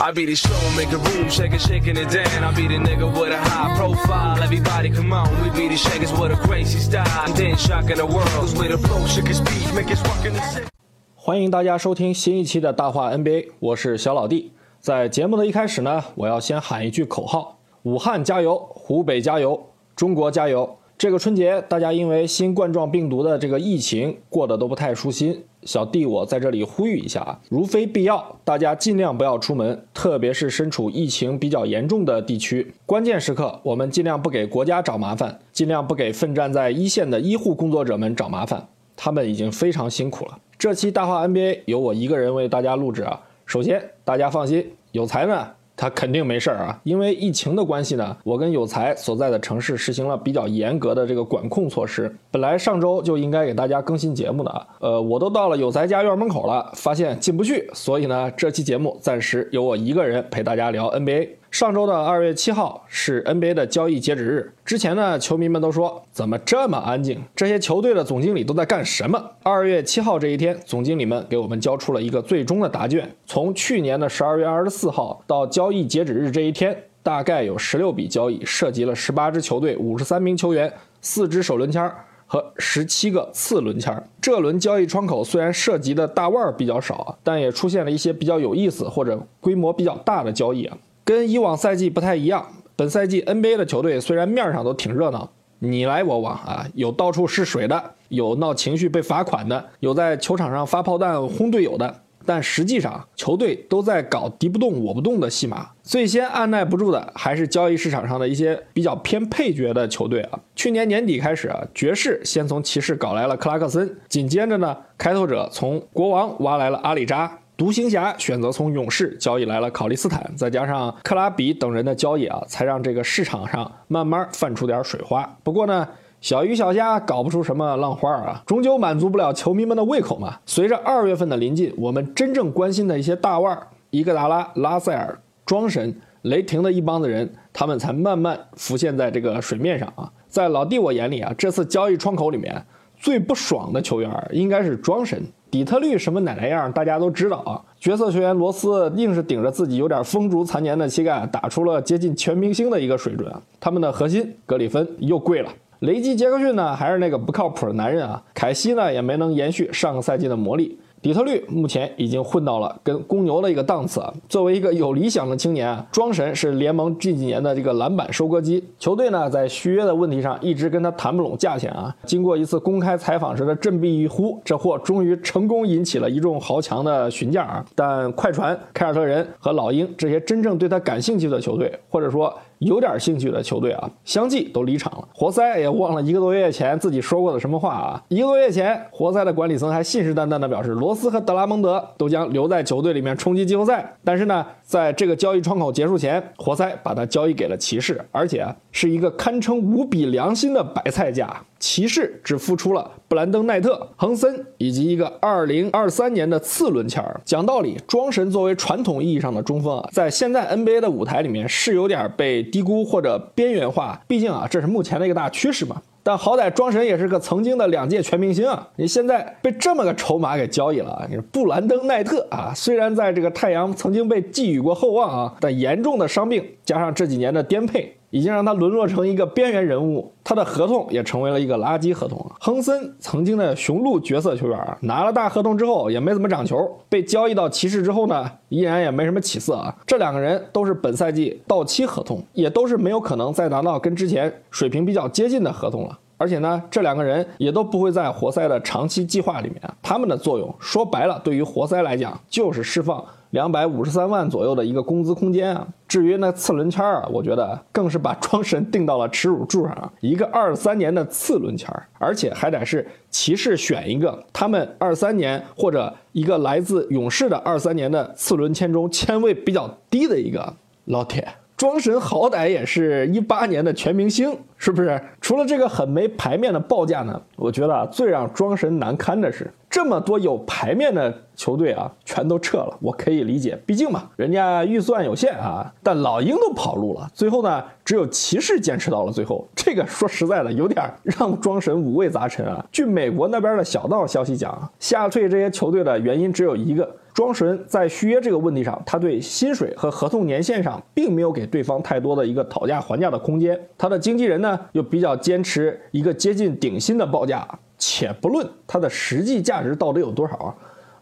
I be the show, make a room, shaking, shaking it down. I be the nigga with a high profile. Everybody come on, we be the shakers with a crazy style. Then shocking the world, cause with a flow, shake his speed, make us walk in the city. 欢迎大家收听新一期的大话 NBA，我是小老弟。在节目的一开始呢，我要先喊一句口号：武汉加油，湖北加油，中国加油！这个春节，大家因为新冠状病毒的这个疫情过得都不太舒心，小弟我在这里呼吁一下啊，如非必要，大家尽量不要出门，特别是身处疫情比较严重的地区，关键时刻我们尽量不给国家找麻烦，尽量不给奋战在一线的医护工作者们找麻烦，他们已经非常辛苦了。这期大话 NBA 由我一个人为大家录制啊。首先，大家放心，有才呢，他肯定没事儿啊。因为疫情的关系呢，我跟有才所在的城市实行了比较严格的这个管控措施。本来上周就应该给大家更新节目的啊，呃，我都到了有才家院门口了，发现进不去，所以呢，这期节目暂时由我一个人陪大家聊 NBA。上周的二月七号是 NBA 的交易截止日。之前呢，球迷们都说怎么这么安静？这些球队的总经理都在干什么？二月七号这一天，总经理们给我们交出了一个最终的答卷。从去年的十二月二十四号到交易截止日这一天，大概有十六笔交易，涉及了十八支球队、五十三名球员、四支首轮签和十七个次轮签。这轮交易窗口虽然涉及的大腕儿比较少，但也出现了一些比较有意思或者规模比较大的交易啊。跟以往赛季不太一样，本赛季 NBA 的球队虽然面上都挺热闹，你来我往啊，有到处试水的，有闹情绪被罚款的，有在球场上发炮弹轰队友的，但实际上球队都在搞敌不动我不动的戏码。最先按耐不住的还是交易市场上的一些比较偏配角的球队啊。去年年底开始啊，爵士先从骑士搞来了克拉克森，紧接着呢，开拓者从国王挖来了阿里扎。独行侠选择从勇士交易来了考利斯坦，再加上克拉比等人的交易啊，才让这个市场上慢慢泛出点水花。不过呢，小鱼小虾搞不出什么浪花啊，终究满足不了球迷们的胃口嘛。随着二月份的临近，我们真正关心的一些大腕儿，伊戈达拉、拉塞尔、庄神、雷霆的一帮子人，他们才慢慢浮现在这个水面上啊。在老弟我眼里啊，这次交易窗口里面最不爽的球员应该是庄神。底特律什么奶奶样，大家都知道啊。角色球员罗斯硬是顶着自己有点风烛残年的膝盖，打出了接近全明星的一个水准。他们的核心格里芬又跪了，雷吉杰克逊呢还是那个不靠谱的男人啊。凯西呢也没能延续上个赛季的魔力。底特律目前已经混到了跟公牛的一个档次啊。作为一个有理想的青年啊，庄神是联盟近几年的这个篮板收割机。球队呢在续约的问题上一直跟他谈不拢价钱啊。经过一次公开采访时的振臂一呼，这货终于成功引起了一众豪强的询价啊。但快船、凯尔特人和老鹰这些真正对他感兴趣的球队，或者说有点兴趣的球队啊，相继都离场了。活塞也忘了一个多月前自己说过的什么话啊。一个多月前，活塞的管理层还信誓旦旦地表示罗斯和德拉蒙德都将留在球队里面冲击季后赛。但是呢，在这个交易窗口结束前，活塞把它交易给了骑士，而且是一个堪称无比良心的白菜价。骑士只付出了布兰登·奈特、亨森以及一个2023年的次轮签儿。讲道理，庄神作为传统意义上的中锋啊，在现在 NBA 的舞台里面是有点被低估或者边缘化。毕竟啊，这是目前的一个大趋势嘛。但好歹庄神也是个曾经的两届全明星啊！你现在被这么个筹码给交易了，你布兰登·奈特啊，虽然在这个太阳曾经被寄予过厚望啊，但严重的伤病加上这几年的颠沛。已经让他沦落成一个边缘人物，他的合同也成为了一个垃圾合同。亨森曾经的雄鹿角色球员，拿了大合同之后也没怎么长球，被交易到骑士之后呢，依然也没什么起色啊。这两个人都是本赛季到期合同，也都是没有可能再拿到跟之前水平比较接近的合同了。而且呢，这两个人也都不会在活塞的长期计划里面，他们的作用说白了，对于活塞来讲就是释放两百五十三万左右的一个工资空间啊。至于那次轮签啊，我觉得更是把庄神定到了耻辱柱上，一个二三年的次轮签，而且还得是骑士选一个他们二三年或者一个来自勇士的二三年的次轮签中签位比较低的一个老铁。庄神好歹也是一八年的全明星，是不是？除了这个很没排面的报价呢，我觉得最让庄神难堪的是，这么多有牌面的球队啊，全都撤了。我可以理解，毕竟嘛，人家预算有限啊。但老鹰都跑路了，最后呢，只有骑士坚持到了最后。这个说实在的，有点让庄神五味杂陈啊。据美国那边的小道消息讲，下退这些球队的原因只有一个。庄神在续约这个问题上，他对薪水和合同年限上并没有给对方太多的一个讨价还价的空间。他的经纪人呢，又比较坚持一个接近顶薪的报价，且不论他的实际价值到底有多少啊，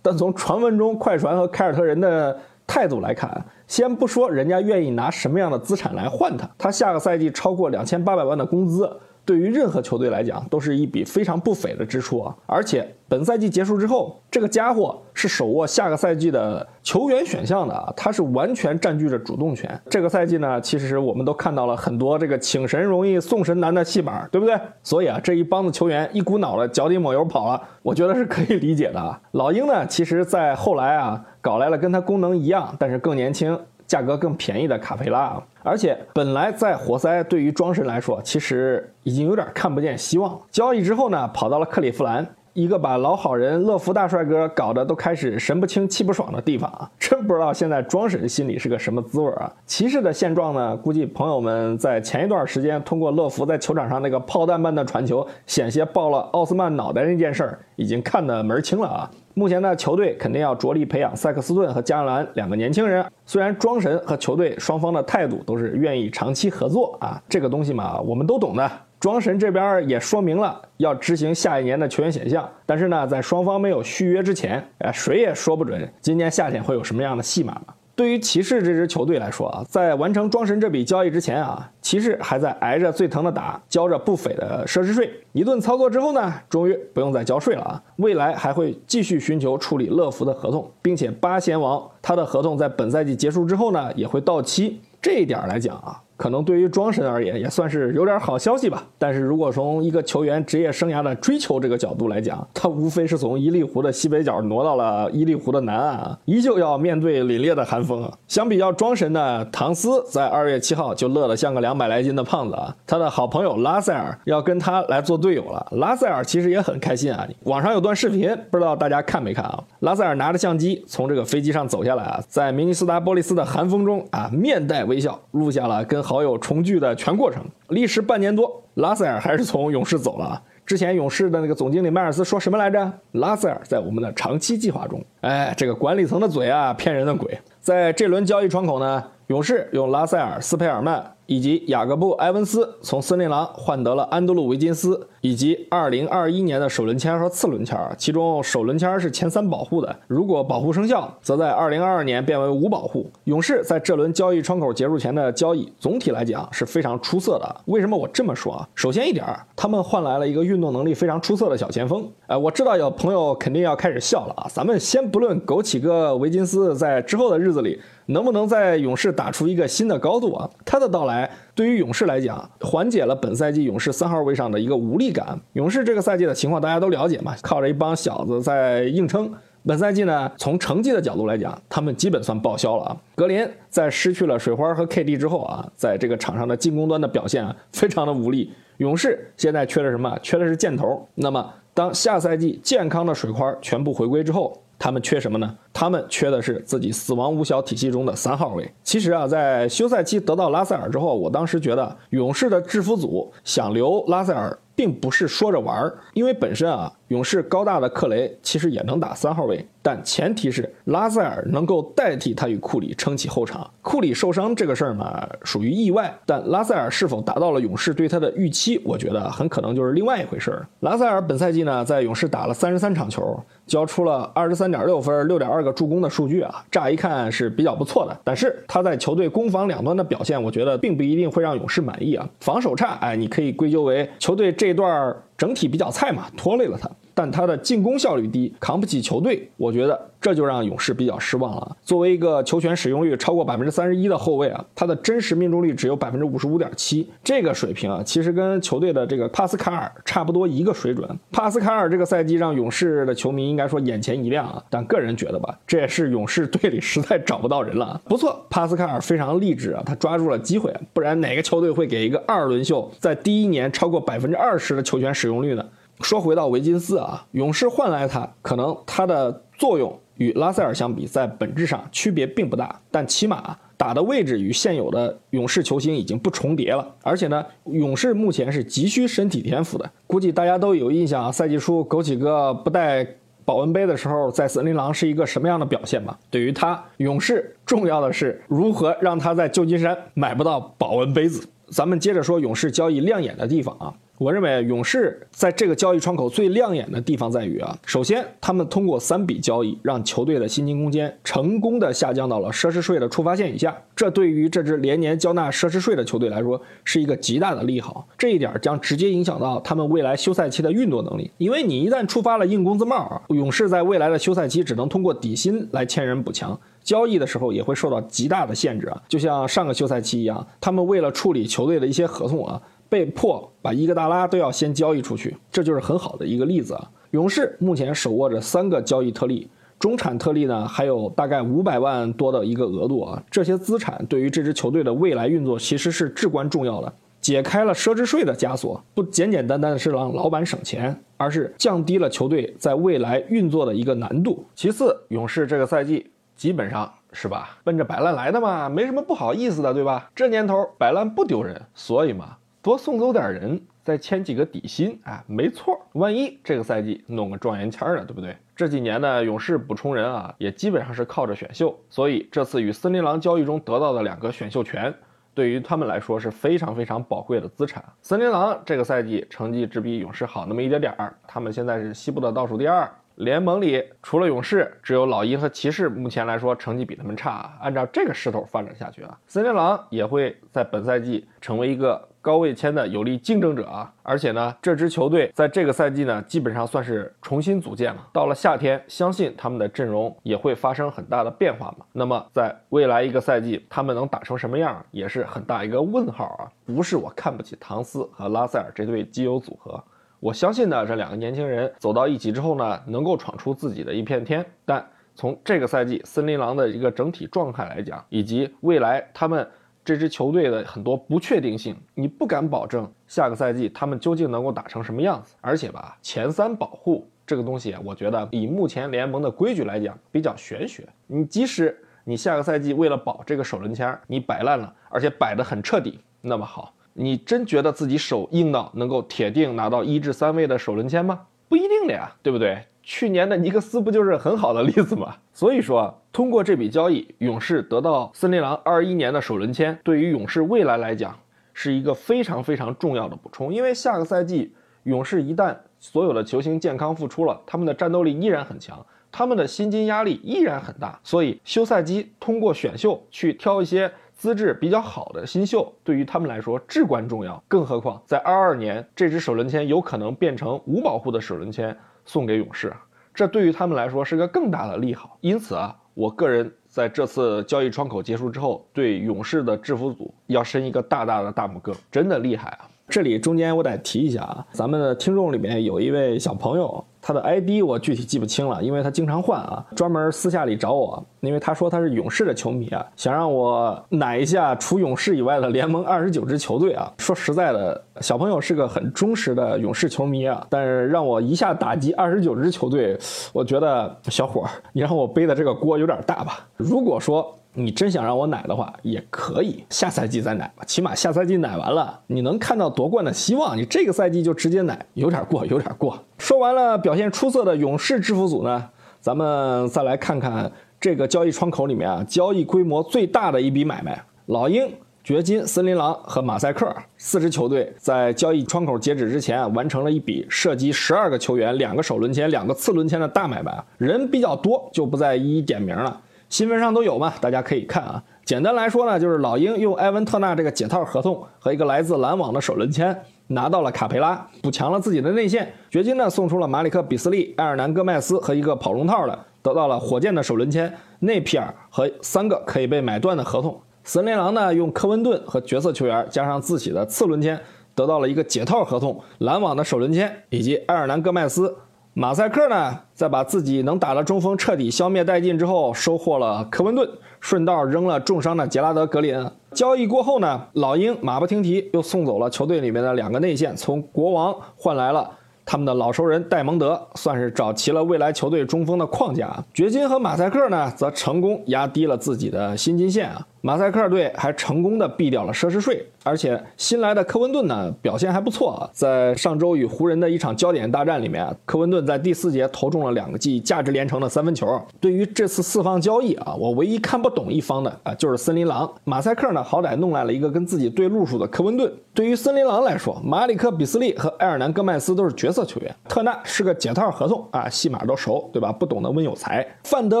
但从传闻中快船和凯尔特人的态度来看，先不说人家愿意拿什么样的资产来换他，他下个赛季超过两千八百万的工资。对于任何球队来讲，都是一笔非常不菲的支出啊！而且本赛季结束之后，这个家伙是手握下个赛季的球员选项的啊，他是完全占据着主动权。这个赛季呢，其实我们都看到了很多这个请神容易送神难的戏码，对不对？所以啊，这一帮子球员一股脑的脚底抹油跑了，我觉得是可以理解的啊。老鹰呢，其实在后来啊，搞来了跟他功能一样，但是更年轻。价格更便宜的卡佩拉，而且本来在活塞对于庄神来说，其实已经有点看不见希望。交易之后呢，跑到了克利夫兰，一个把老好人乐福大帅哥搞得都开始神不清气不爽的地方啊！真不知道现在庄神心里是个什么滋味啊！骑士的现状呢，估计朋友们在前一段时间通过乐福在球场上那个炮弹般的传球，险些爆了奥斯曼脑袋那件事儿，已经看得门清了啊！目前呢，球队肯定要着力培养塞克斯顿和加兰两个年轻人。虽然庄神和球队双方的态度都是愿意长期合作啊，这个东西嘛，我们都懂的。庄神这边也说明了要执行下一年的球员选项，但是呢，在双方没有续约之前，哎，谁也说不准今年夏天会有什么样的戏码嘛。对于骑士这支球队来说啊，在完成庄神这笔交易之前啊，骑士还在挨着最疼的打，交着不菲的奢侈税。一顿操作之后呢，终于不用再交税了啊！未来还会继续寻求处理乐福的合同，并且八贤王他的合同在本赛季结束之后呢，也会到期。这一点来讲啊。可能对于庄神而言也算是有点好消息吧。但是如果从一个球员职业生涯的追求这个角度来讲，他无非是从伊利湖的西北角挪到了伊利湖的南岸啊，依旧要面对凛冽的寒风啊。相比较庄神呢，唐斯在二月七号就乐得像个两百来斤的胖子啊。他的好朋友拉塞尔要跟他来做队友了。拉塞尔其实也很开心啊。网上有段视频，不知道大家看没看啊？拉塞尔拿着相机从这个飞机上走下来啊，在明尼苏达波利斯的寒风中啊，面带微笑录下了跟。好友重聚的全过程，历时半年多，拉塞尔还是从勇士走了。之前勇士的那个总经理迈尔斯说什么来着？拉塞尔在我们的长期计划中。哎，这个管理层的嘴啊，骗人的鬼。在这轮交易窗口呢，勇士用拉塞尔、斯佩尔曼。以及雅各布·埃文斯从森林狼换得了安德鲁·维金斯，以及2021年的首轮签和次轮签，其中首轮签是前三保护的，如果保护生效，则在2022年变为无保护。勇士在这轮交易窗口结束前的交易，总体来讲是非常出色的。为什么我这么说啊？首先一点，他们换来了一个运动能力非常出色的小前锋。哎，我知道有朋友肯定要开始笑了啊！咱们先不论枸杞哥维金斯在之后的日子里能不能在勇士打出一个新的高度啊，他的到来。对于勇士来讲，缓解了本赛季勇士三号位上的一个无力感。勇士这个赛季的情况大家都了解嘛，靠着一帮小子在硬撑。本赛季呢，从成绩的角度来讲，他们基本算报销了啊。格林在失去了水花和 KD 之后啊，在这个场上的进攻端的表现啊，非常的无力。勇士现在缺的什么？缺的是箭头。那么，当下赛季健康的水花全部回归之后，他们缺什么呢？他们缺的是自己死亡五小体系中的三号位。其实啊，在休赛期得到拉塞尔之后，我当时觉得勇士的制服组想留拉塞尔。并不是说着玩儿，因为本身啊，勇士高大的克雷其实也能打三号位，但前提是拉塞尔能够代替他与库里撑起后场。库里受伤这个事儿嘛，属于意外，但拉塞尔是否达到了勇士对他的预期，我觉得很可能就是另外一回事儿。拉塞尔本赛季呢，在勇士打了三十三场球，交出了二十三点六分、六点二个助攻的数据啊，乍一看是比较不错的。但是他在球队攻防两端的表现，我觉得并不一定会让勇士满意啊。防守差，哎，你可以归咎为球队这。这段整体比较菜嘛，拖累了他。但他的进攻效率低，扛不起球队，我觉得这就让勇士比较失望了。作为一个球权使用率超过百分之三十一的后卫啊，他的真实命中率只有百分之五十五点七，这个水平啊，其实跟球队的这个帕斯卡尔差不多一个水准。帕斯卡尔这个赛季让勇士的球迷应该说眼前一亮啊，但个人觉得吧，这也是勇士队里实在找不到人了。不错，帕斯卡尔非常励志啊，他抓住了机会，不然哪个球队会给一个二轮秀在第一年超过百分之二十的球权使用率呢？说回到维金斯啊，勇士换来他，可能他的作用与拉塞尔相比，在本质上区别并不大，但起码打的位置与现有的勇士球星已经不重叠了。而且呢，勇士目前是急需身体天赋的，估计大家都有印象啊，赛季初枸杞哥不带保温杯的时候，在森林狼是一个什么样的表现吧？对于他，勇士重要的是如何让他在旧金山买不到保温杯子。咱们接着说勇士交易亮眼的地方啊。我认为勇士在这个交易窗口最亮眼的地方在于啊，首先他们通过三笔交易让球队的薪金空间成功的下降到了奢侈税的触发线以下，这对于这支连年交纳奢侈税的球队来说是一个极大的利好，这一点将直接影响到他们未来休赛期的运作能力，因为你一旦触发了硬工资帽啊，勇士在未来的休赛期只能通过底薪来签人补强，交易的时候也会受到极大的限制啊，就像上个休赛期一样，他们为了处理球队的一些合同啊。被迫把伊戈达拉都要先交易出去，这就是很好的一个例子啊。勇士目前手握着三个交易特例，中产特例呢还有大概五百万多的一个额度啊。这些资产对于这支球队的未来运作其实是至关重要的，解开了奢侈税的枷锁，不简简单单的是让老板省钱，而是降低了球队在未来运作的一个难度。其次，勇士这个赛季基本上是吧，奔着摆烂来的嘛，没什么不好意思的，对吧？这年头摆烂不丢人，所以嘛。多送走点人，再签几个底薪，啊，没错。万一这个赛季弄个状元签呢，对不对？这几年呢，勇士补充人啊，也基本上是靠着选秀，所以这次与森林狼交易中得到的两个选秀权，对于他们来说是非常非常宝贵的资产。森林狼这个赛季成绩只比勇士好那么一点点儿，他们现在是西部的倒数第二。联盟里除了勇士，只有老鹰和骑士目前来说成绩比他们差。按照这个势头发展下去啊，森林狼也会在本赛季成为一个高位签的有力竞争者啊。而且呢，这支球队在这个赛季呢，基本上算是重新组建了。到了夏天，相信他们的阵容也会发生很大的变化嘛。那么在未来一个赛季，他们能打成什么样，也是很大一个问号啊。不是我看不起唐斯和拉塞尔这对基友组合。我相信呢，这两个年轻人走到一起之后呢，能够闯出自己的一片天。但从这个赛季森林狼的一个整体状态来讲，以及未来他们这支球队的很多不确定性，你不敢保证下个赛季他们究竟能够打成什么样子。而且吧，前三保护这个东西，我觉得以目前联盟的规矩来讲比较玄学。你即使你下个赛季为了保这个首轮签，你摆烂了，而且摆得很彻底，那么好。你真觉得自己手硬到能够铁定拿到一至三位的首轮签吗？不一定的呀，对不对？去年的尼克斯不就是很好的例子吗？所以说，通过这笔交易，勇士得到森林狼二一年的首轮签，对于勇士未来来讲是一个非常非常重要的补充。因为下个赛季，勇士一旦所有的球星健康复出了，他们的战斗力依然很强，他们的薪金压力依然很大，所以休赛期通过选秀去挑一些。资质比较好的新秀对于他们来说至关重要，更何况在二二年这支首轮签有可能变成无保护的首轮签送给勇士，这对于他们来说是个更大的利好。因此啊，我个人在这次交易窗口结束之后，对勇士的制服组要伸一个大大的大拇哥，真的厉害啊！这里中间我得提一下啊，咱们的听众里面有一位小朋友，他的 ID 我具体记不清了，因为他经常换啊，专门私下里找我，因为他说他是勇士的球迷啊，想让我奶一下除勇士以外的联盟二十九支球队啊。说实在的，小朋友是个很忠实的勇士球迷啊，但是让我一下打击二十九支球队，我觉得小伙儿，你让我背的这个锅有点大吧？如果说。你真想让我奶的话，也可以下赛季再奶吧。起码下赛季奶完了，你能看到夺冠的希望。你这个赛季就直接奶，有点过，有点过。说完了表现出色的勇士制服组呢，咱们再来看看这个交易窗口里面啊，交易规模最大的一笔买卖——老鹰、掘金、森林狼和马赛克四支球队在交易窗口截止之前完成了一笔涉及十二个球员、两个首轮签、两个次轮签的大买卖。人比较多，就不再一一点名了。新闻上都有嘛，大家可以看啊。简单来说呢，就是老鹰用埃文特纳这个解套合同和一个来自篮网的首轮签。拿到了卡佩拉，补强了自己的内线。掘金呢送出了马里克·比斯利、埃尔南·戈麦斯和一个跑龙套的，得到了火箭的首轮签内皮尔和三个可以被买断的合同。森林狼呢用科温顿和角色球员加上自己的次轮签，得到了一个解套合同，篮网的首轮签以及埃尔南·戈麦斯。马赛克呢在把自己能打的中锋彻底消灭殆尽之后，收获了科温顿，顺道扔了重伤的杰拉德·格林。交易过后呢，老鹰马不停蹄又送走了球队里面的两个内线，从国王换来了他们的老熟人戴蒙德，算是找齐了未来球队中锋的框架。掘金和马赛克呢，则成功压低了自己的薪金线啊。马赛克队还成功的避掉了奢侈税，而且新来的科温顿呢表现还不错啊。在上周与湖人的一场焦点大战里面啊，科温顿在第四节投中了两个记价值连城的三分球。对于这次四方交易啊，我唯一看不懂一方的啊就是森林狼。马赛克呢好歹弄来了一个跟自己对路数的科温顿。对于森林狼来说，马里克·比斯利和埃尔南·戈麦斯都是角色球员，特纳是个解套合同啊，戏码都熟对吧？不懂得温有才。范德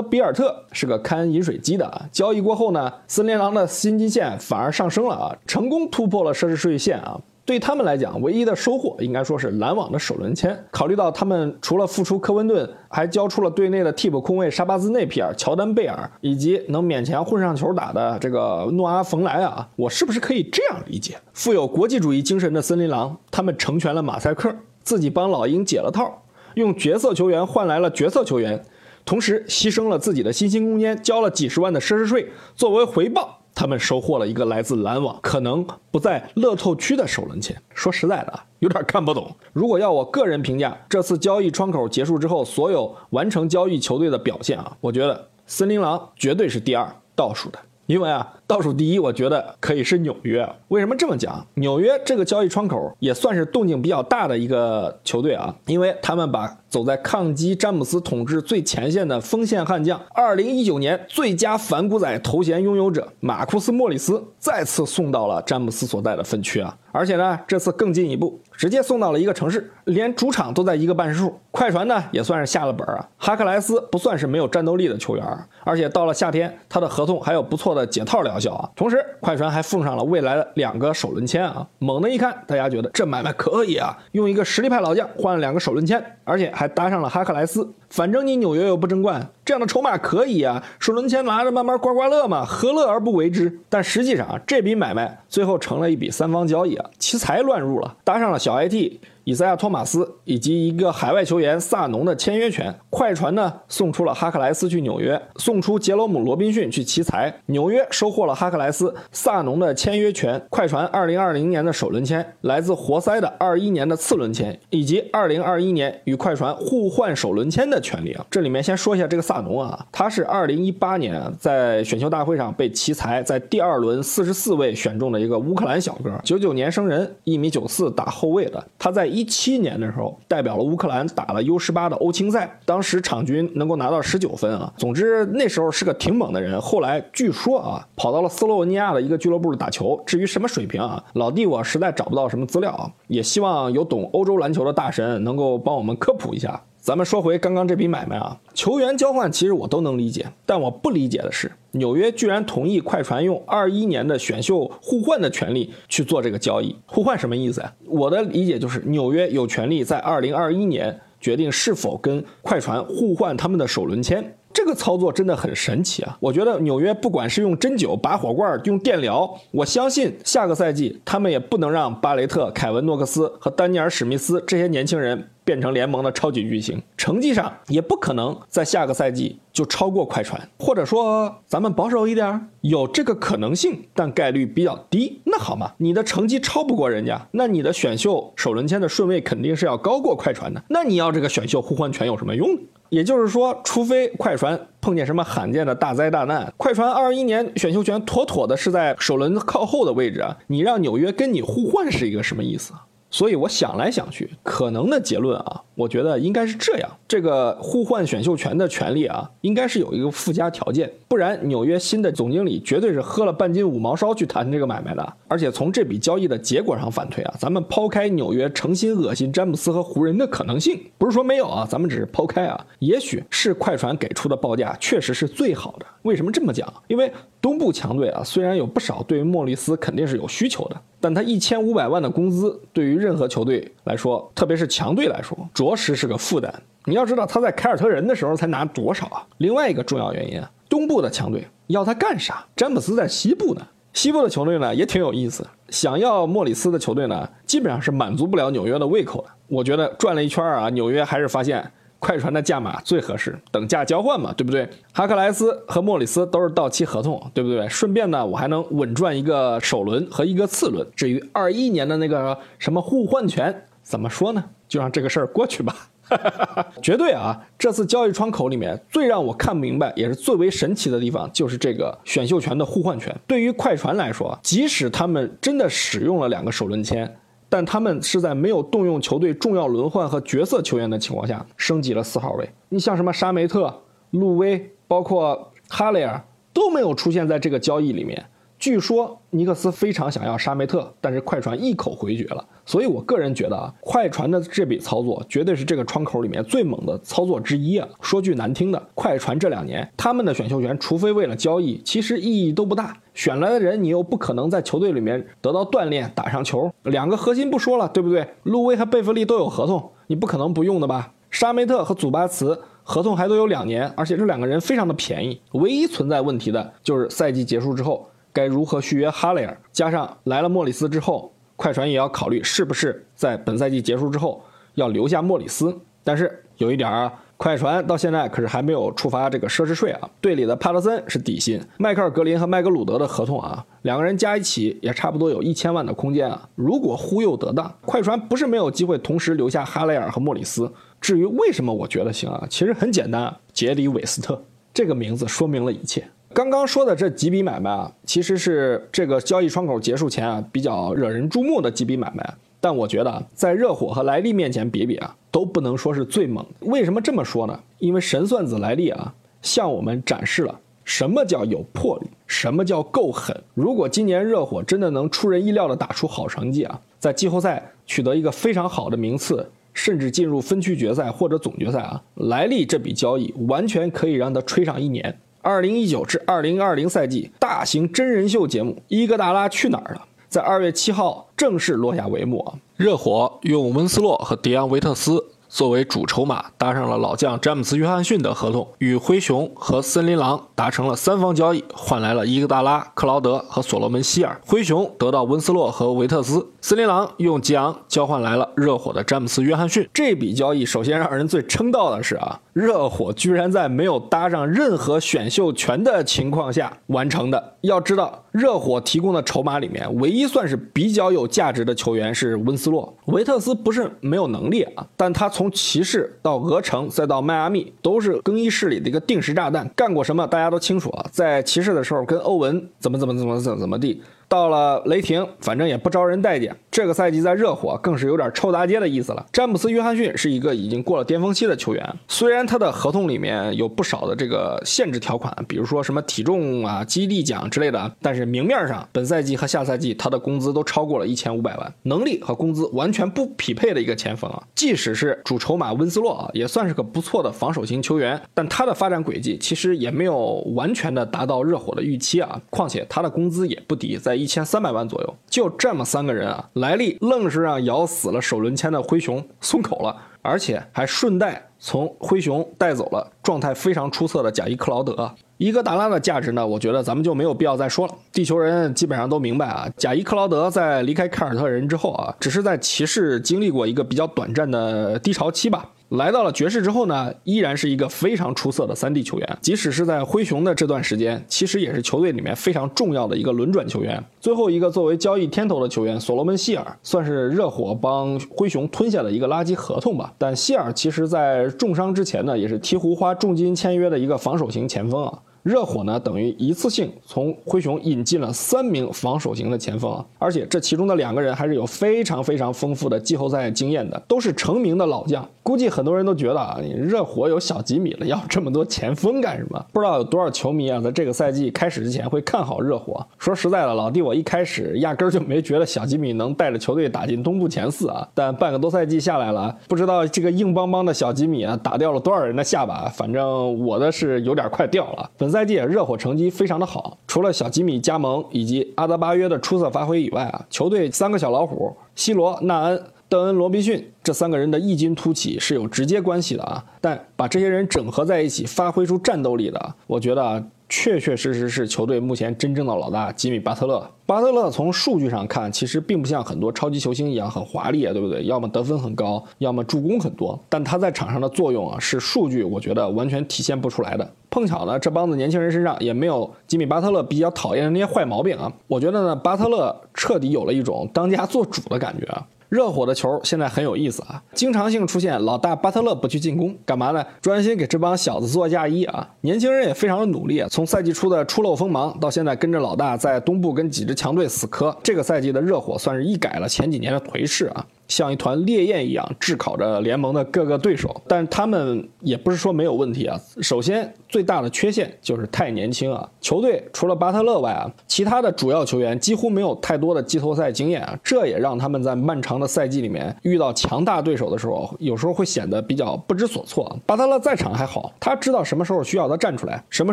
比尔特是个看饮水机的啊。交易过后呢，森森林狼的薪金线反而上升了啊，成功突破了奢侈税线啊。对他们来讲，唯一的收获应该说是篮网的首轮签。考虑到他们除了付出科温顿，还交出了队内的替补控卫沙巴兹内皮尔、乔丹贝尔，以及能勉强混上球打的这个诺阿冯莱啊，我是不是可以这样理解？富有国际主义精神的森林狼，他们成全了马赛克，自己帮老鹰解了套，用角色球员换来了角色球员。同时牺牲了自己的薪薪空间，交了几十万的奢侈税，作为回报，他们收获了一个来自篮网可能不在乐透区的首轮签。说实在的啊，有点看不懂。如果要我个人评价这次交易窗口结束之后所有完成交易球队的表现啊，我觉得森林狼绝对是第二倒数的。因为啊，倒数第一，我觉得可以是纽约。为什么这么讲？纽约这个交易窗口也算是动静比较大的一个球队啊，因为他们把走在抗击詹姆斯统治最前线的锋线悍将，二零一九年最佳反骨仔头衔拥有者马库斯·莫里斯再次送到了詹姆斯所在的分区啊，而且呢，这次更进一步。直接送到了一个城市，连主场都在一个办事处。快船呢也算是下了本啊。哈克莱斯不算是没有战斗力的球员，而且到了夏天，他的合同还有不错的解套疗效啊。同时，快船还奉上了未来的两个首轮签啊。猛的一看，大家觉得这买卖可以啊，用一个实力派老将换了两个首轮签，而且还搭上了哈克莱斯。反正你纽约又不争冠，这样的筹码可以啊，首轮签拿着慢慢刮刮乐嘛，何乐而不为之？但实际上啊，这笔买卖最后成了一笔三方交易啊，奇才乱入了，搭上了小 IT。以赛亚·托马斯以及一个海外球员萨农的签约权，快船呢送出了哈克莱斯去纽约，送出杰罗姆·罗宾逊去奇才，纽约收获了哈克莱斯、萨农的签约权，快船2020年的首轮签，来自活塞的21年的次轮签，以及2021年与快船互换首轮签的权利啊。这里面先说一下这个萨农啊，他是2018年在选秀大会上被奇才在第二轮44位选中的一个乌克兰小哥，99年生人，一米九四，打后卫的，他在。一七年的时候，代表了乌克兰打了 U 十八的欧青赛，当时场均能够拿到十九分啊。总之那时候是个挺猛的人。后来据说啊，跑到了斯洛文尼亚的一个俱乐部打球。至于什么水平啊，老弟我实在找不到什么资料啊。也希望有懂欧洲篮球的大神能够帮我们科普一下。咱们说回刚刚这笔买卖啊，球员交换其实我都能理解，但我不理解的是，纽约居然同意快船用二一年的选秀互换的权利去做这个交易。互换什么意思呀？我的理解就是纽约有权利在二零二一年决定是否跟快船互换他们的首轮签。这个操作真的很神奇啊！我觉得纽约不管是用针灸、拔火罐、用电疗，我相信下个赛季他们也不能让巴雷特、凯文诺克斯和丹尼尔史密斯这些年轻人。变成联盟的超级巨星，成绩上也不可能在下个赛季就超过快船，或者说咱们保守一点，有这个可能性，但概率比较低。那好嘛，你的成绩超不过人家，那你的选秀首轮签的顺位肯定是要高过快船的。那你要这个选秀互换权有什么用？也就是说，除非快船碰见什么罕见的大灾大难，快船二一年选秀权妥妥的是在首轮靠后的位置啊，你让纽约跟你互换是一个什么意思？所以我想来想去，可能的结论啊，我觉得应该是这样：这个互换选秀权的权利啊，应该是有一个附加条件，不然纽约新的总经理绝对是喝了半斤五毛烧去谈这个买卖的。而且从这笔交易的结果上反推啊，咱们抛开纽约诚心恶心詹姆斯和湖人的可能性，不是说没有啊，咱们只是抛开啊，也许是快船给出的报价确实是最好的。为什么这么讲？因为东部强队啊，虽然有不少对于莫里斯肯定是有需求的，但他一千五百万的工资对于任何球队来说，特别是强队来说，着实是个负担。你要知道他在凯尔特人的时候才拿多少啊？另外一个重要原因啊，东部的强队要他干啥？詹姆斯在西部呢，西部的球队呢也挺有意思，想要莫里斯的球队呢，基本上是满足不了纽约的胃口的。我觉得转了一圈啊，纽约还是发现。快船的价码最合适，等价交换嘛，对不对？哈克莱斯和莫里斯都是到期合同，对不对？顺便呢，我还能稳赚一个首轮和一个次轮。至于二一年的那个什么互换权，怎么说呢？就让这个事儿过去吧。绝对啊，这次交易窗口里面最让我看不明白，也是最为神奇的地方，就是这个选秀权的互换权。对于快船来说，即使他们真的使用了两个首轮签。但他们是在没有动用球队重要轮换和角色球员的情况下升级了四号位。你像什么沙梅特、路威，包括哈雷尔都没有出现在这个交易里面。据说尼克斯非常想要沙梅特，但是快船一口回绝了。所以我个人觉得啊，快船的这笔操作绝对是这个窗口里面最猛的操作之一啊。说句难听的，快船这两年他们的选秀权，除非为了交易，其实意义都不大。选来的人你又不可能在球队里面得到锻炼、打上球。两个核心不说了，对不对？路威和贝弗利都有合同，你不可能不用的吧？沙梅特和祖巴茨合同还都有两年，而且这两个人非常的便宜。唯一存在问题的就是赛季结束之后。该如何续约哈雷尔？加上来了莫里斯之后，快船也要考虑是不是在本赛季结束之后要留下莫里斯。但是有一点啊，快船到现在可是还没有触发这个奢侈税啊。队里的帕特森是底薪，迈克尔格林和麦格鲁德的合同啊，两个人加一起也差不多有一千万的空间啊。如果忽悠得当，快船不是没有机会同时留下哈雷尔和莫里斯。至于为什么我觉得行啊，其实很简单，杰里韦斯特这个名字说明了一切。刚刚说的这几笔买卖啊，其实是这个交易窗口结束前啊比较惹人注目的几笔买卖。但我觉得在热火和莱利面前比比啊，都不能说是最猛。为什么这么说呢？因为神算子莱利啊，向我们展示了什么叫有魄力，什么叫够狠。如果今年热火真的能出人意料的打出好成绩啊，在季后赛取得一个非常好的名次，甚至进入分区决赛或者总决赛啊，莱利这笔交易完全可以让他吹上一年。二零一九至二零二零赛季大型真人秀节目《伊戈达拉去哪儿了》在二月七号正式落下帷幕！热火用温斯洛和迪昂维特斯。作为主筹码，搭上了老将詹姆斯·约翰逊的合同，与灰熊和森林狼达成了三方交易，换来了伊戈达拉、克劳德和所罗门·希尔。灰熊得到温斯洛和维特斯，森林狼用吉昂交换来了热火的詹姆斯·约翰逊。这笔交易首先让人最称道的是啊，热火居然在没有搭上任何选秀权的情况下完成的。要知道，热火提供的筹码里面，唯一算是比较有价值的球员是温斯洛，维特斯不是没有能力啊，但他。从骑士到俄城，再到迈阿密，都是更衣室里的一个定时炸弹。干过什么，大家都清楚啊。在骑士的时候，跟欧文怎么怎么怎么怎么怎么地。到了雷霆，反正也不招人待见。这个赛季在热火，更是有点臭大街的意思了。詹姆斯·约翰逊是一个已经过了巅峰期的球员，虽然他的合同里面有不少的这个限制条款，比如说什么体重啊、激励奖之类的，但是明面上，本赛季和下赛季他的工资都超过了一千五百万，能力和工资完全不匹配的一个前锋啊。即使是主筹码温斯洛啊，也算是个不错的防守型球员，但他的发展轨迹其实也没有完全的达到热火的预期啊。况且他的工资也不低，在。一千三百万左右，就这么三个人啊，莱利愣是让咬死了首轮签的灰熊松口了，而且还顺带从灰熊带走了状态非常出色的贾伊克劳德。伊戈达拉的价值呢，我觉得咱们就没有必要再说了。地球人基本上都明白啊，贾伊克劳德在离开凯尔特人之后啊，只是在骑士经历过一个比较短暂的低潮期吧。来到了爵士之后呢，依然是一个非常出色的三 D 球员。即使是在灰熊的这段时间，其实也是球队里面非常重要的一个轮转球员。最后一个作为交易天头的球员，所罗门希尔算是热火帮灰熊吞下了一个垃圾合同吧。但希尔其实在重伤之前呢，也是鹈鹕花重金签约的一个防守型前锋啊。热火呢等于一次性从灰熊引进了三名防守型的前锋啊，而且这其中的两个人还是有非常非常丰富的季后赛经验的，都是成名的老将。估计很多人都觉得啊，你热火有小吉米了，要这么多前锋干什么？不知道有多少球迷啊，在这个赛季开始之前会看好热火。说实在的，老弟，我一开始压根儿就没觉得小吉米能带着球队打进东部前四啊。但半个多赛季下来了，不知道这个硬邦邦的小吉米啊，打掉了多少人的下巴。反正我的是有点快掉了。本赛季热火成绩非常的好，除了小吉米加盟以及阿德巴约的出色发挥以外啊，球队三个小老虎西罗、纳恩。邓恩·罗宾逊这三个人的异军突起是有直接关系的啊，但把这些人整合在一起，发挥出战斗力的，我觉得啊，确确实实是球队目前真正的老大吉米·巴特勒。巴特勒从数据上看，其实并不像很多超级球星一样很华丽啊，对不对？要么得分很高，要么助攻很多，但他在场上的作用啊，是数据我觉得完全体现不出来的。碰巧呢，这帮子年轻人身上也没有吉米·巴特勒比较讨厌的那些坏毛病啊。我觉得呢，巴特勒彻底有了一种当家做主的感觉啊。热火的球现在很有意思啊，经常性出现老大巴特勒不去进攻，干嘛呢？专心给这帮小子做嫁衣啊！年轻人也非常的努力，从赛季初的初露锋芒，到现在跟着老大在东部跟几支强队死磕，这个赛季的热火算是一改了前几年的颓势啊。像一团烈焰一样炙烤着联盟的各个对手，但他们也不是说没有问题啊。首先，最大的缺陷就是太年轻啊。球队除了巴特勒外啊，其他的主要球员几乎没有太多的季后赛经验啊，这也让他们在漫长的赛季里面遇到强大对手的时候，有时候会显得比较不知所措。巴特勒在场还好，他知道什么时候需要他站出来，什么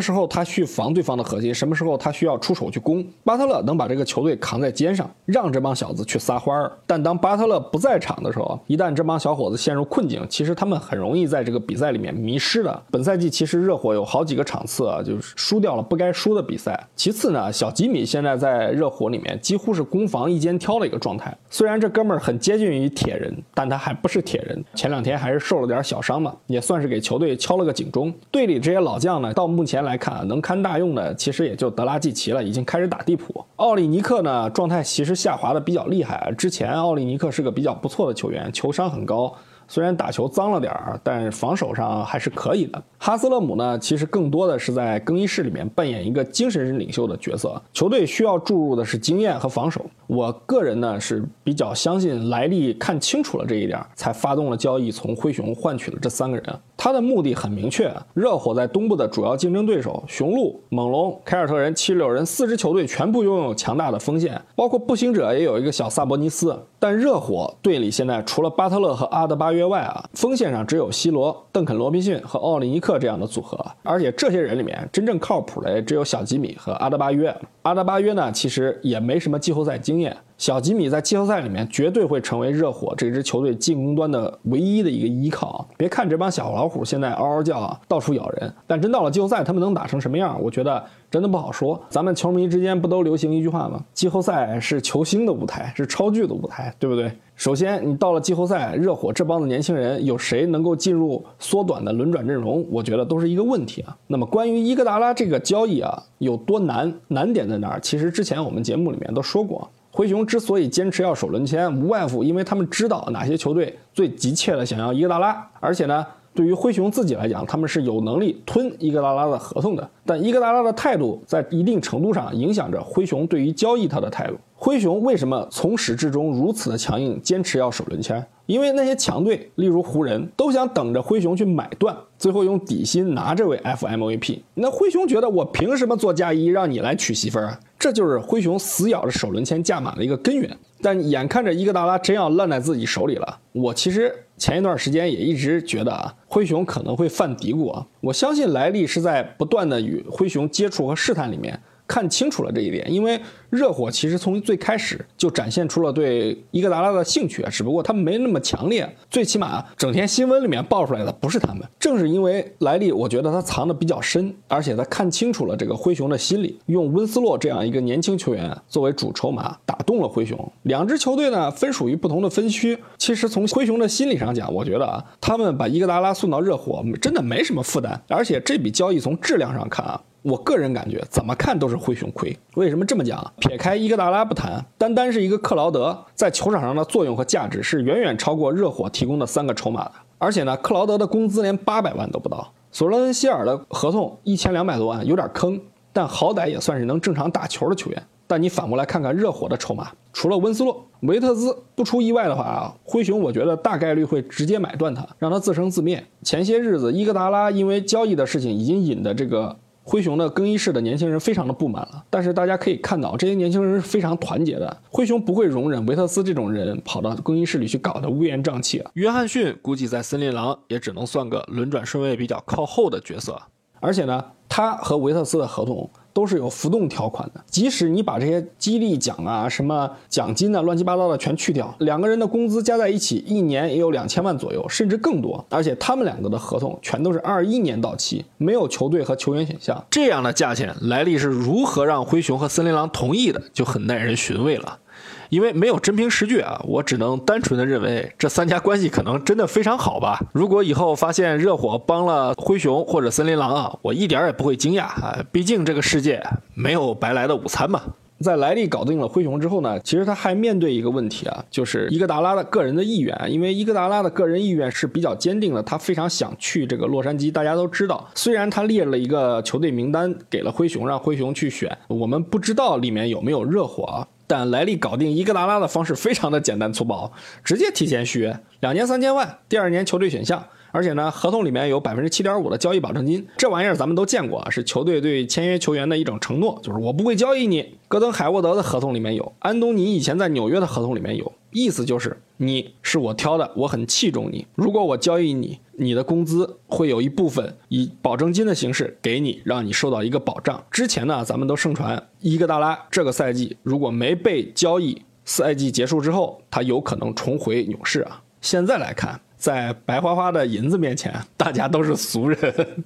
时候他去防对方的核心，什么时候他需要出手去攻。巴特勒能把这个球队扛在肩上，让这帮小子去撒欢儿。但当巴特勒不在，在场的时候，一旦这帮小伙子陷入困境，其实他们很容易在这个比赛里面迷失的。本赛季其实热火有好几个场次啊，就是输掉了不该输的比赛。其次呢，小吉米现在在热火里面几乎是攻防一肩挑的一个状态。虽然这哥们儿很接近于铁人，但他还不是铁人。前两天还是受了点小伤嘛，也算是给球队敲了个警钟。队里这些老将呢，到目前来看啊，能堪大用的其实也就德拉季奇了，已经开始打地铺。奥利尼克呢，状态其实下滑的比较厉害。之前奥利尼克是个比较。不错的球员，球商很高。虽然打球脏了点儿，但防守上还是可以的。哈斯勒姆呢，其实更多的是在更衣室里面扮演一个精神领袖的角色。球队需要注入的是经验和防守。我个人呢是比较相信莱利看清楚了这一点，才发动了交易，从灰熊换取了这三个人。他的目的很明确：热火在东部的主要竞争对手雄鹿、猛龙、凯尔特人、七六人四支球队全部拥有强大的锋线，包括步行者也有一个小萨博尼斯。但热火队里现在除了巴特勒和阿德巴约外啊，锋线上只有西罗、邓肯·罗宾逊和奥利尼克这样的组合，而且这些人里面真正靠谱的也只有小吉米和阿德巴约。阿德巴约呢，其实也没什么季后赛经验。小吉米在季后赛里面绝对会成为热火这支球队进攻端的唯一的一个依靠。别看这帮小老虎现在嗷嗷叫啊，到处咬人，但真到了季后赛，他们能打成什么样？我觉得真的不好说。咱们球迷之间不都流行一句话吗？季后赛是球星的舞台，是超巨的舞台，对不对？首先，你到了季后赛，热火这帮子年轻人有谁能够进入缩短的轮转阵容？我觉得都是一个问题啊。那么关于伊戈达拉这个交易啊，有多难？难点在哪儿？其实之前我们节目里面都说过，灰熊之所以坚持要首轮签，无外乎因为他们知道哪些球队最急切的想要伊戈达拉，而且呢。对于灰熊自己来讲，他们是有能力吞伊戈达拉的合同的，但伊戈达拉的态度在一定程度上影响着灰熊对于交易他的态度。灰熊为什么从始至终如此的强硬，坚持要首轮签？因为那些强队，例如湖人，都想等着灰熊去买断，最后用底薪拿这位 FMVP。那灰熊觉得我凭什么做嫁衣让你来娶媳妇儿啊？这就是灰熊死咬着首轮签价码的一个根源。但眼看着伊戈达拉真要烂在自己手里了，我其实。前一段时间也一直觉得啊，灰熊可能会犯嘀咕啊。我相信莱利是在不断的与灰熊接触和试探里面看清楚了这一点，因为。热火其实从最开始就展现出了对伊戈达拉的兴趣，只不过他们没那么强烈。最起码整天新闻里面爆出来的不是他们。正是因为莱利，我觉得他藏的比较深，而且他看清楚了这个灰熊的心理，用温斯洛这样一个年轻球员作为主筹码，打动了灰熊。两支球队呢分属于不同的分区。其实从灰熊的心理上讲，我觉得啊，他们把伊戈达拉送到热火真的没什么负担，而且这笔交易从质量上看啊。我个人感觉，怎么看都是灰熊亏。为什么这么讲？撇开伊戈达拉不谈，单单是一个克劳德在球场上的作用和价值，是远远超过热火提供的三个筹码的。而且呢，克劳德的工资连八百万都不到。索伦希尔的合同一千两百多万，有点坑，但好歹也算是能正常打球的球员。但你反过来看看热火的筹码，除了温斯洛、维特兹，不出意外的话啊，灰熊我觉得大概率会直接买断他，让他自生自灭。前些日子伊戈达拉因为交易的事情，已经引得这个灰熊的更衣室的年轻人非常的不满了。但是大家可以看到，这些年轻人是非常团结的，灰熊不会容忍维特斯这种人跑到更衣室里去搞得乌烟瘴气啊。约翰逊估计在森林狼也只能算个轮转顺位比较靠后的角色，而且呢，他和维特斯的合同。都是有浮动条款的，即使你把这些激励奖啊、什么奖金啊、乱七八糟的全去掉，两个人的工资加在一起，一年也有两千万左右，甚至更多。而且他们两个的合同全都是二一年到期，没有球队和球员选项。这样的价钱，莱利是如何让灰熊和森林狼同意的，就很耐人寻味了。因为没有真凭实据啊，我只能单纯的认为这三家关系可能真的非常好吧。如果以后发现热火帮了灰熊或者森林狼啊，我一点也不会惊讶啊，毕竟这个世界没有白来的午餐嘛。在莱利搞定了灰熊之后呢，其实他还面对一个问题啊，就是伊戈达拉的个人的意愿。因为伊戈达拉的个人意愿是比较坚定的，他非常想去这个洛杉矶。大家都知道，虽然他列了一个球队名单给了灰熊，让灰熊去选，我们不知道里面有没有热火。但莱利搞定伊戈达拉的方式非常的简单粗暴，直接提前续约，两年三千万，第二年球队选项，而且呢，合同里面有百分之七点五的交易保证金，这玩意儿咱们都见过啊，是球队对签约球员的一种承诺，就是我不会交易你。戈登海沃德的合同里面有，安东尼以前在纽约的合同里面有，意思就是你是我挑的，我很器重你，如果我交易你。你的工资会有一部分以保证金的形式给你，让你受到一个保障。之前呢，咱们都盛传伊戈达拉这个赛季如果没被交易，赛季结束之后他有可能重回勇士啊。现在来看。在白花花的银子面前，大家都是俗人。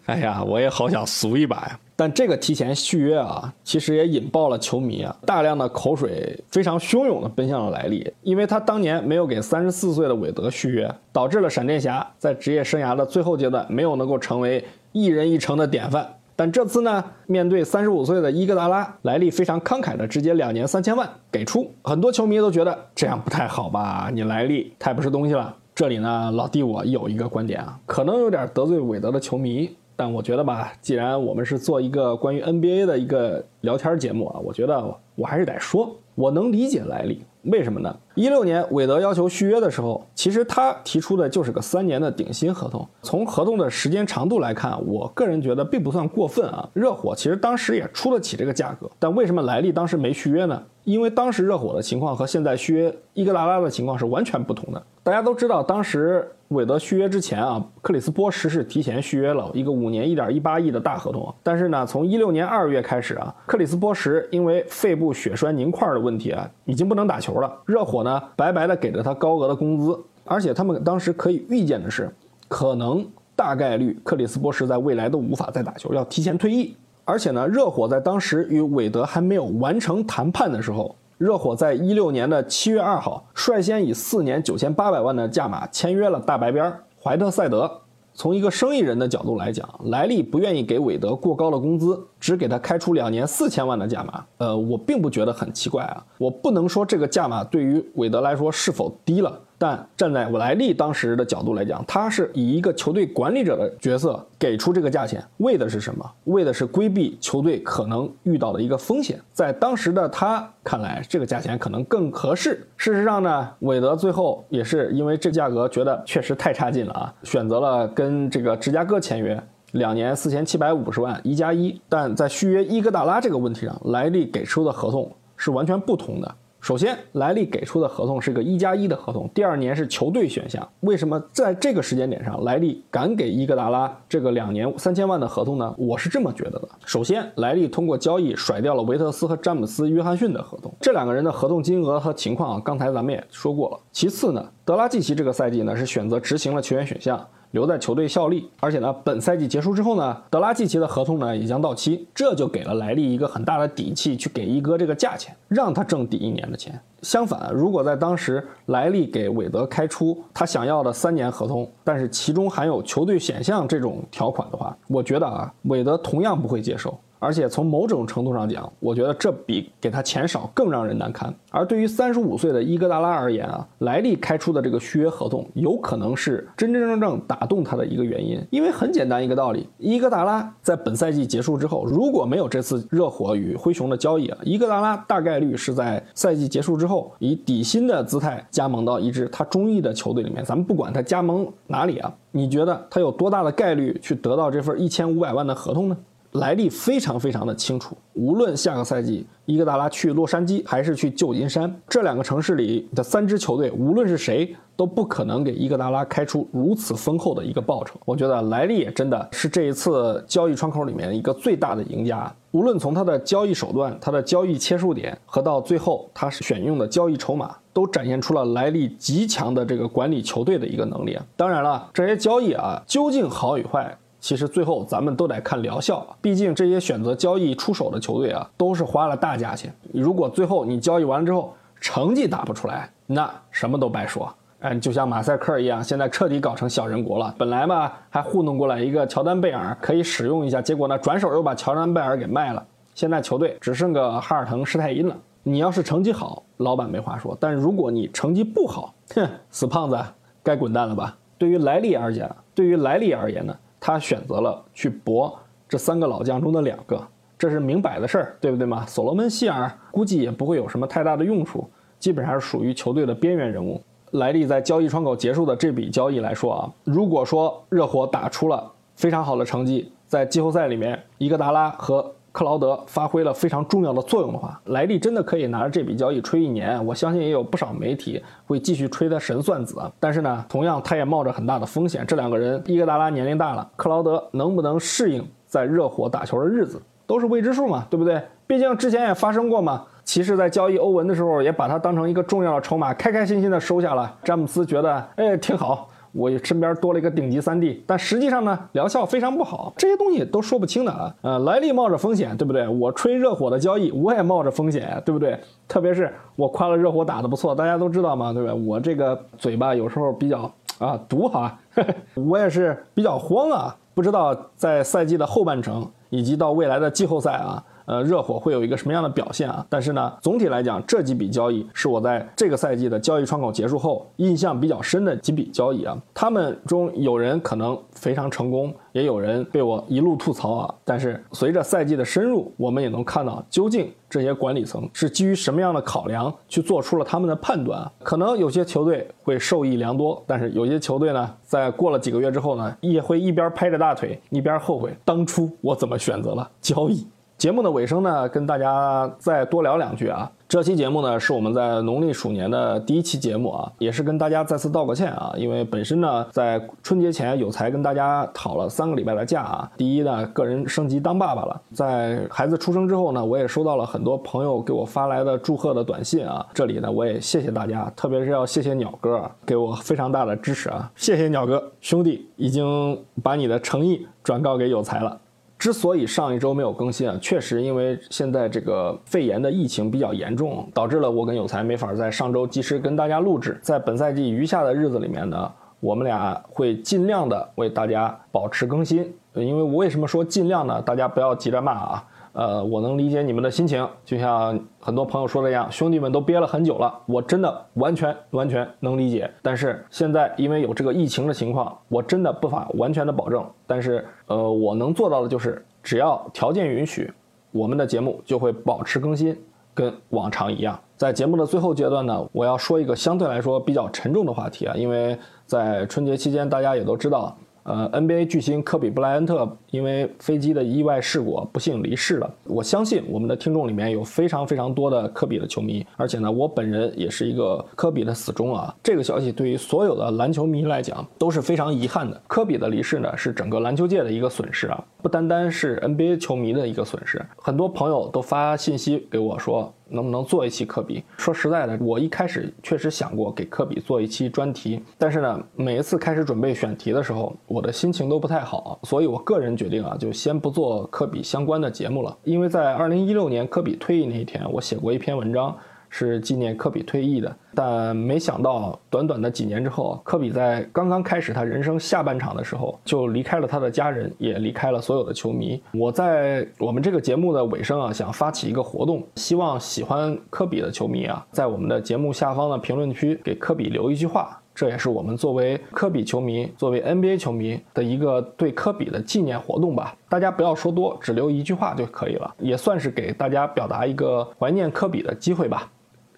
哎呀，我也好想俗一把呀！但这个提前续约啊，其实也引爆了球迷啊，大量的口水非常汹涌的奔向了莱利，因为他当年没有给三十四岁的韦德续约，导致了闪电侠在职业生涯的最后阶段没有能够成为一人一城的典范。但这次呢，面对三十五岁的伊戈达拉，莱利非常慷慨的直接两年三千万给出，很多球迷都觉得这样不太好吧？你莱利太不是东西了。这里呢，老弟，我有一个观点啊，可能有点得罪韦德的球迷，但我觉得吧，既然我们是做一个关于 NBA 的一个聊天节目啊，我觉得我还是得说，我能理解莱利。为什么呢？一六年韦德要求续约的时候，其实他提出的就是个三年的顶薪合同。从合同的时间长度来看，我个人觉得并不算过分啊。热火其实当时也出得起这个价格，但为什么莱利当时没续约呢？因为当时热火的情况和现在续约伊格达拉的情况是完全不同的。大家都知道，当时韦德续约之前啊，克里斯波什是提前续约了一个五年一点一八亿的大合同。但是呢，从一六年二月开始啊，克里斯波什因为肺部血栓凝块的问题啊，已经不能打球了。热火呢，白白的给了他高额的工资，而且他们当时可以预见的是，可能大概率克里斯波什在未来都无法再打球，要提前退役。而且呢，热火在当时与韦德还没有完成谈判的时候。热火在一六年的七月二号，率先以四年九千八百万的价码签约了大白边怀特塞德。从一个生意人的角度来讲，莱利不愿意给韦德过高的工资，只给他开出两年四千万的价码。呃，我并不觉得很奇怪啊。我不能说这个价码对于韦德来说是否低了。但站在莱利当时的角度来讲，他是以一个球队管理者的角色给出这个价钱，为的是什么？为的是规避球队可能遇到的一个风险。在当时的他看来，这个价钱可能更合适。事实上呢，韦德最后也是因为这价格觉得确实太差劲了啊，选择了跟这个芝加哥签约，两年四千七百五十万一加一。但在续约伊戈达拉这个问题上，莱利给出的合同是完全不同的。首先，莱利给出的合同是个一加一的合同，第二年是球队选项。为什么在这个时间点上，莱利敢给伊戈达拉这个两年三千万的合同呢？我是这么觉得的。首先，莱利通过交易甩掉了维特斯和詹姆斯·约翰逊的合同，这两个人的合同金额和情况啊，刚才咱们也说过了。其次呢，德拉季奇这个赛季呢是选择执行了球员选项。留在球队效力，而且呢，本赛季结束之后呢，德拉季奇的合同呢也将到期，这就给了莱利一个很大的底气去给一哥这个价钱，让他挣抵一年的钱。相反，如果在当时莱利给韦德开出他想要的三年合同，但是其中含有球队选项这种条款的话，我觉得啊，韦德同样不会接受。而且从某种程度上讲，我觉得这比给他钱少更让人难堪。而对于三十五岁的伊戈达拉而言啊，莱利开出的这个续约合同，有可能是真真正正打动他的一个原因。因为很简单一个道理，伊戈达拉在本赛季结束之后，如果没有这次热火与灰熊的交易啊，伊戈达拉大概率是在赛季结束之后以底薪的姿态加盟到一支他中意的球队里面。咱们不管他加盟哪里啊，你觉得他有多大的概率去得到这份一千五百万的合同呢？来历非常非常的清楚，无论下个赛季伊戈达拉去洛杉矶还是去旧金山这两个城市里的三支球队，无论是谁都不可能给伊戈达拉开出如此丰厚的一个报酬。我觉得莱利也真的是这一次交易窗口里面一个最大的赢家。无论从他的交易手段、他的交易切入点和到最后他选用的交易筹码，都展现出了莱利极强的这个管理球队的一个能力啊。当然了，这些交易啊，究竟好与坏？其实最后咱们都得看疗效，毕竟这些选择交易出手的球队啊，都是花了大价钱。如果最后你交易完了之后成绩打不出来，那什么都白说。哎，就像马赛克一样，现在彻底搞成小人国了。本来吧还糊弄过来一个乔丹贝尔可以使用一下，结果呢转手又把乔丹贝尔给卖了。现在球队只剩个哈尔滕施泰因了。你要是成绩好，老板没话说；但如果你成绩不好，哼，死胖子该滚蛋了吧？对于莱利而言，对于莱利而言呢？他选择了去搏这三个老将中的两个，这是明摆的事儿，对不对嘛？所罗门希尔估计也不会有什么太大的用处，基本上是属于球队的边缘人物。莱利在交易窗口结束的这笔交易来说啊，如果说热火打出了非常好的成绩，在季后赛里面，伊戈达拉和克劳德发挥了非常重要的作用的话，莱利真的可以拿着这笔交易吹一年。我相信也有不少媒体会继续吹他神算子。但是呢，同样他也冒着很大的风险。这两个人，伊戈达拉年龄大了，克劳德能不能适应在热火打球的日子，都是未知数嘛，对不对？毕竟之前也发生过嘛，骑士在交易欧文的时候也把他当成一个重要的筹码，开开心心的收下了。詹姆斯觉得，哎，挺好。我身边多了一个顶级三 D，但实际上呢，疗效非常不好，这些东西都说不清的啊。呃，莱利冒着风险，对不对？我吹热火的交易，我也冒着风险，对不对？特别是我夸了热火打得不错，大家都知道嘛，对不对？我这个嘴巴有时候比较啊毒哈，我也是比较慌啊，不知道在赛季的后半程以及到未来的季后赛啊。呃，热火会有一个什么样的表现啊？但是呢，总体来讲，这几笔交易是我在这个赛季的交易窗口结束后印象比较深的几笔交易啊。他们中有人可能非常成功，也有人被我一路吐槽啊。但是随着赛季的深入，我们也能看到究竟这些管理层是基于什么样的考量去做出了他们的判断。可能有些球队会受益良多，但是有些球队呢，在过了几个月之后呢，也会一边拍着大腿，一边后悔当初我怎么选择了交易。节目的尾声呢，跟大家再多聊两句啊。这期节目呢，是我们在农历鼠年的第一期节目啊，也是跟大家再次道个歉啊。因为本身呢，在春节前有才跟大家讨了三个礼拜的假啊。第一呢，个人升级当爸爸了，在孩子出生之后呢，我也收到了很多朋友给我发来的祝贺的短信啊。这里呢，我也谢谢大家，特别是要谢谢鸟哥给我非常大的支持啊。谢谢鸟哥兄弟，已经把你的诚意转告给有才了。之所以上一周没有更新啊，确实因为现在这个肺炎的疫情比较严重，导致了我跟有才没法在上周及时跟大家录制。在本赛季余下的日子里面呢，我们俩会尽量的为大家保持更新。因为我为什么说尽量呢？大家不要急着骂啊。呃，我能理解你们的心情，就像很多朋友说的一样，兄弟们都憋了很久了，我真的完全完全能理解。但是现在因为有这个疫情的情况，我真的不法完全的保证。但是呃，我能做到的就是，只要条件允许，我们的节目就会保持更新，跟往常一样。在节目的最后阶段呢，我要说一个相对来说比较沉重的话题啊，因为在春节期间，大家也都知道。呃，NBA 巨星科比布莱恩特因为飞机的意外事故不幸离世了。我相信我们的听众里面有非常非常多的科比的球迷，而且呢，我本人也是一个科比的死忠啊。这个消息对于所有的篮球迷来讲都是非常遗憾的。科比的离世呢，是整个篮球界的一个损失啊，不单单是 NBA 球迷的一个损失。很多朋友都发信息给我说。能不能做一期科比？说实在的，我一开始确实想过给科比做一期专题，但是呢，每一次开始准备选题的时候，我的心情都不太好，所以我个人决定啊，就先不做科比相关的节目了。因为在二零一六年科比退役那一天，我写过一篇文章，是纪念科比退役的。但没想到，短短的几年之后，科比在刚刚开始他人生下半场的时候，就离开了他的家人，也离开了所有的球迷。我在我们这个节目的尾声啊，想发起一个活动，希望喜欢科比的球迷啊，在我们的节目下方的评论区给科比留一句话。这也是我们作为科比球迷、作为 NBA 球迷的一个对科比的纪念活动吧。大家不要说多，只留一句话就可以了，也算是给大家表达一个怀念科比的机会吧。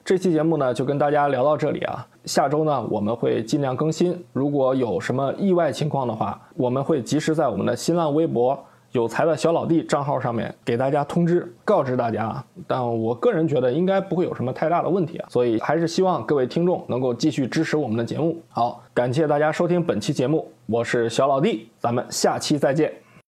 这期节目呢，就跟大家聊到这里啊。下周呢，我们会尽量更新。如果有什么意外情况的话，我们会及时在我们的新浪微博。有才的小老弟账号上面给大家通知告知大家，但我个人觉得应该不会有什么太大的问题啊，所以还是希望各位听众能够继续支持我们的节目。好，感谢大家收听本期节目，我是小老弟，咱们下期再见。